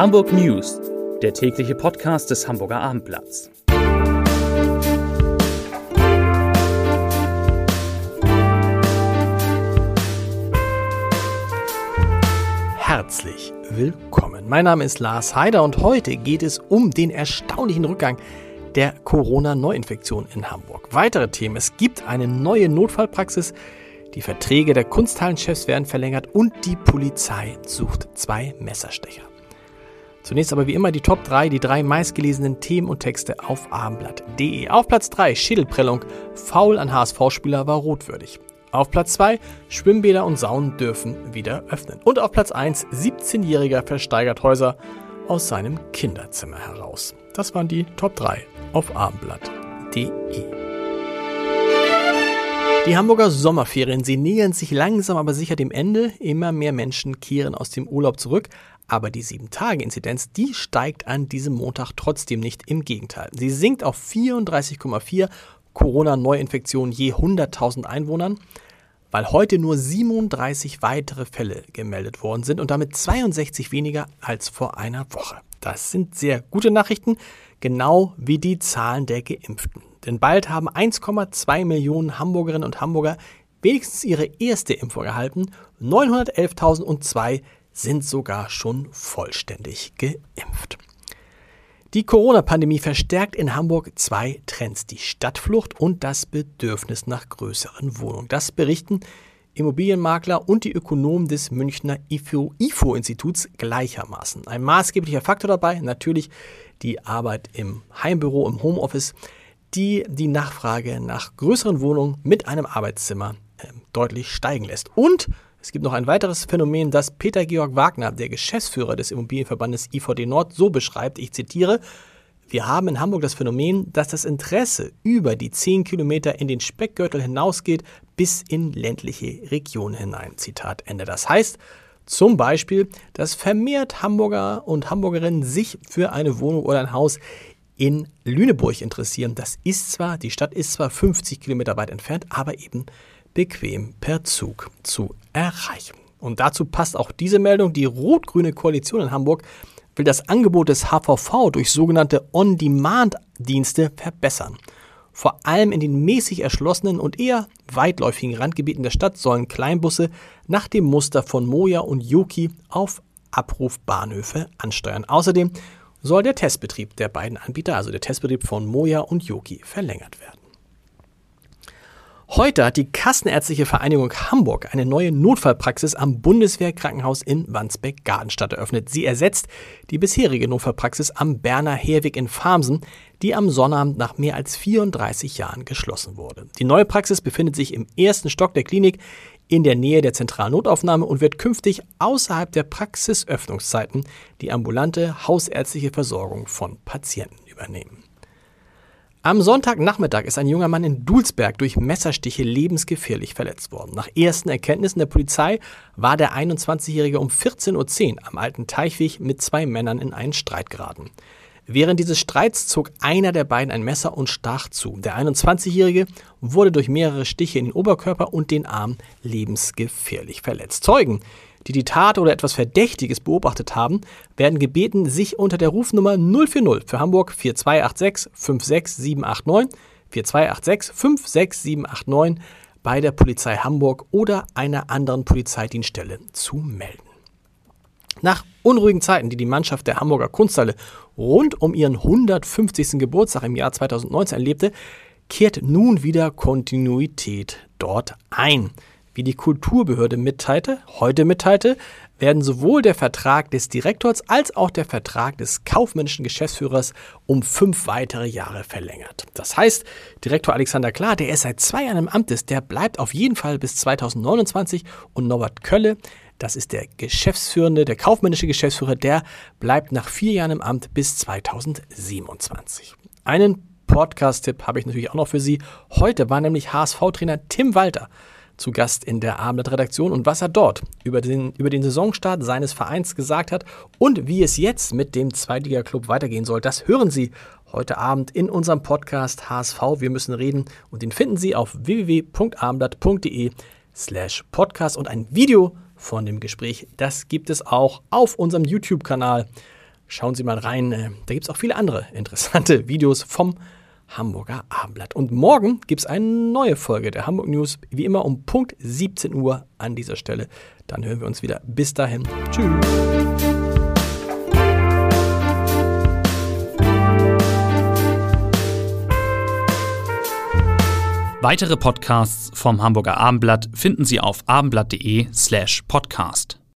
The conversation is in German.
Hamburg News, der tägliche Podcast des Hamburger Abendblatts. Herzlich willkommen. Mein Name ist Lars Heider und heute geht es um den erstaunlichen Rückgang der Corona-Neuinfektion in Hamburg. Weitere Themen. Es gibt eine neue Notfallpraxis, die Verträge der Kunsthallenchefs werden verlängert und die Polizei sucht zwei Messerstecher. Zunächst aber wie immer die Top 3, die drei meistgelesenen Themen und Texte auf abendblatt.de. Auf Platz 3 Schädelprellung, faul an HSV-Spieler war rotwürdig. Auf Platz 2 Schwimmbäder und Saunen dürfen wieder öffnen. Und auf Platz 1 17-Jähriger versteigert Häuser aus seinem Kinderzimmer heraus. Das waren die Top 3 auf abendblatt.de. Die Hamburger Sommerferien, sie nähern sich langsam aber sicher dem Ende. Immer mehr Menschen kehren aus dem Urlaub zurück. Aber die 7-Tage-Inzidenz, die steigt an diesem Montag trotzdem nicht. Im Gegenteil. Sie sinkt auf 34,4 Corona-Neuinfektionen je 100.000 Einwohnern, weil heute nur 37 weitere Fälle gemeldet worden sind und damit 62 weniger als vor einer Woche. Das sind sehr gute Nachrichten, genau wie die Zahlen der Geimpften. Denn bald haben 1,2 Millionen Hamburgerinnen und Hamburger wenigstens ihre erste Impfung erhalten. 911.002 sind sogar schon vollständig geimpft. Die Corona-Pandemie verstärkt in Hamburg zwei Trends, die Stadtflucht und das Bedürfnis nach größeren Wohnungen. Das berichten Immobilienmakler und die Ökonomen des Münchner IFO-Instituts gleichermaßen. Ein maßgeblicher Faktor dabei natürlich die Arbeit im Heimbüro, im Homeoffice, die die Nachfrage nach größeren Wohnungen mit einem Arbeitszimmer äh, deutlich steigen lässt. Und es gibt noch ein weiteres Phänomen, das Peter Georg Wagner, der Geschäftsführer des Immobilienverbandes IVD Nord, so beschreibt. Ich zitiere. Wir haben in Hamburg das Phänomen, dass das Interesse über die 10 Kilometer in den Speckgürtel hinausgeht bis in ländliche Regionen hinein. Zitat Ende. Das heißt, zum Beispiel, dass vermehrt Hamburger und Hamburgerinnen sich für eine Wohnung oder ein Haus in Lüneburg interessieren. Das ist zwar, die Stadt ist zwar 50 Kilometer weit entfernt, aber eben bequem per Zug zu erreichen. Und dazu passt auch diese Meldung. Die rot-grüne Koalition in Hamburg will das Angebot des HVV durch sogenannte On-Demand-Dienste verbessern. Vor allem in den mäßig erschlossenen und eher weitläufigen Randgebieten der Stadt sollen Kleinbusse nach dem Muster von Moja und Yuki auf Abrufbahnhöfe ansteuern. Außerdem soll der Testbetrieb der beiden Anbieter, also der Testbetrieb von Moja und Yoki, verlängert werden. Heute hat die Kassenärztliche Vereinigung Hamburg eine neue Notfallpraxis am Bundeswehrkrankenhaus in Wandsbek-Gardenstadt eröffnet. Sie ersetzt die bisherige Notfallpraxis am Berner Herweg in Farmsen, die am Sonnabend nach mehr als 34 Jahren geschlossen wurde. Die neue Praxis befindet sich im ersten Stock der Klinik in der Nähe der zentralen Notaufnahme und wird künftig außerhalb der Praxisöffnungszeiten die ambulante hausärztliche Versorgung von Patienten übernehmen. Am Sonntagnachmittag ist ein junger Mann in Dulsberg durch Messerstiche lebensgefährlich verletzt worden. Nach ersten Erkenntnissen der Polizei war der 21-Jährige um 14.10 Uhr am alten Teichweg mit zwei Männern in einen Streit geraten. Während dieses Streits zog einer der beiden ein Messer und stach zu. Der 21-Jährige wurde durch mehrere Stiche in den Oberkörper und den Arm lebensgefährlich verletzt. Zeugen, die die Tat oder etwas Verdächtiges beobachtet haben, werden gebeten, sich unter der Rufnummer 040 für Hamburg 4286 56789 4286 56789 bei der Polizei Hamburg oder einer anderen Polizeidienststelle zu melden. Nach unruhigen Zeiten, die die Mannschaft der Hamburger Kunsthalle rund um ihren 150. Geburtstag im Jahr 2019 erlebte, kehrt nun wieder Kontinuität dort ein. Wie die Kulturbehörde mitteilte, heute mitteilte, werden sowohl der Vertrag des Direktors als auch der Vertrag des kaufmännischen Geschäftsführers um fünf weitere Jahre verlängert. Das heißt, Direktor Alexander Klar, der erst seit zwei Jahren im Amt ist, der bleibt auf jeden Fall bis 2029 und Norbert Kölle, das ist der Geschäftsführende, der kaufmännische Geschäftsführer, der bleibt nach vier Jahren im Amt bis 2027. Einen Podcast-Tipp habe ich natürlich auch noch für Sie. Heute war nämlich HSV-Trainer Tim Walter zu Gast in der Abendblatt-Redaktion und was er dort über den, über den Saisonstart seines Vereins gesagt hat und wie es jetzt mit dem Zweitliga-Club weitergehen soll, das hören Sie heute Abend in unserem Podcast HSV. Wir müssen reden und den finden Sie auf www.abendblatt.de slash podcast und ein Video von dem Gespräch. Das gibt es auch auf unserem YouTube-Kanal. Schauen Sie mal rein. Äh, da gibt es auch viele andere interessante Videos vom Hamburger Abendblatt. Und morgen gibt es eine neue Folge der Hamburg News, wie immer um Punkt 17 Uhr an dieser Stelle. Dann hören wir uns wieder. Bis dahin. Tschüss. Weitere Podcasts vom Hamburger Abendblatt finden Sie auf abendblatt.de slash podcast.